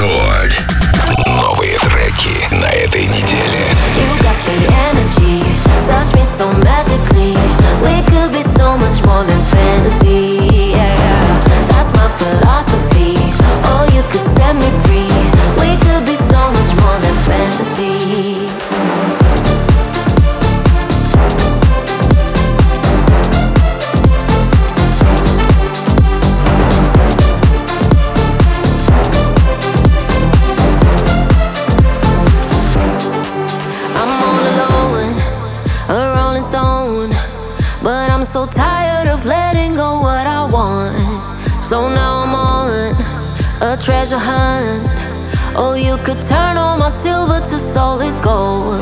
Рекорд. Новые треки на этой неделе. You got the energy, touch me so magically. We could be so much more than fantasy. Yeah, that's my philosophy. So tired of letting go what I want. So now I'm on a treasure hunt. Oh, you could turn all my silver to solid gold.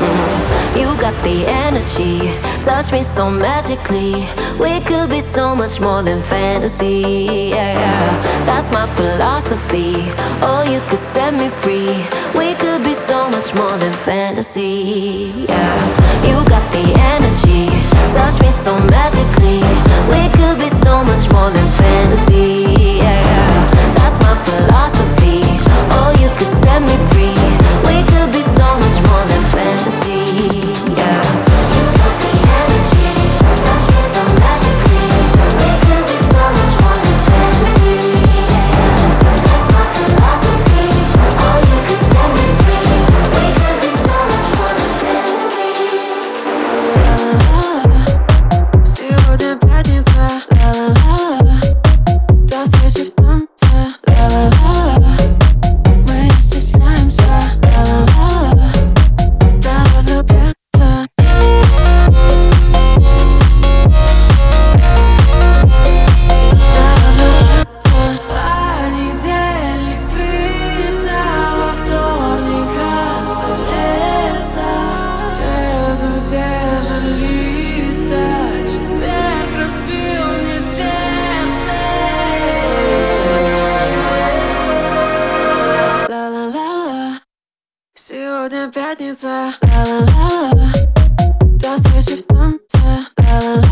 Mm. You got the energy, touch me so magically. We could be so much more than fantasy. Yeah, that's my philosophy. Oh, you could set me free. We could be so much more than fantasy. Yeah, you got the energy, touch me Сегодня пятница, ла-ла-ла-ла. До встречи в танце, ла-ла-ла-ла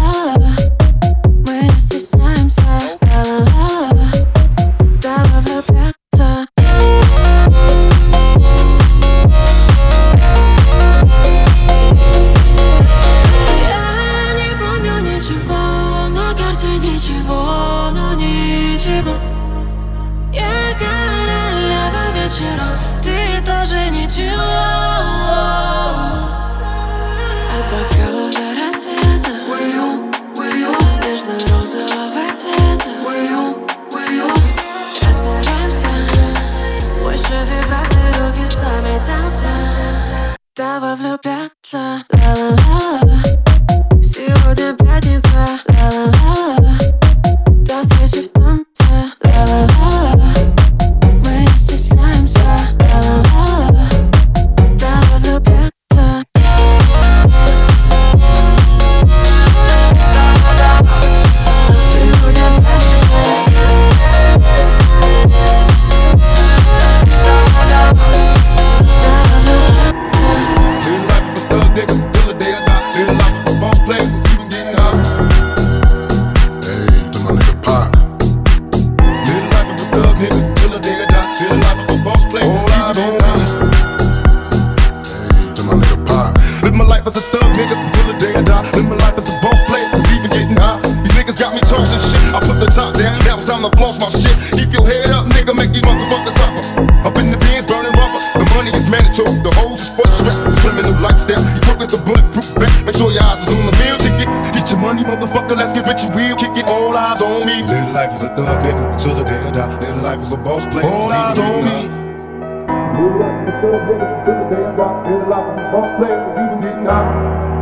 Давай влюбляться, ла-ла-ла-ла it's time to floss my shit. Keep your head up, nigga, make these motherfuckers suffer. Up in the Benz, burning rubber. The money is mandatory, the hoes is for stress. It's criminal lifestyle. You put with the bulletproof vest. Make sure your eyes is on the meal ticket. Get your money, motherfucker, let's get rich and real. Kick it, all eyes on me. Live life as a thug nigga, till the day I die. Live life is a boss player. All eyes on me. Live life as a thug nigga, till the day I die. Live life as a boss player, cause even getting high.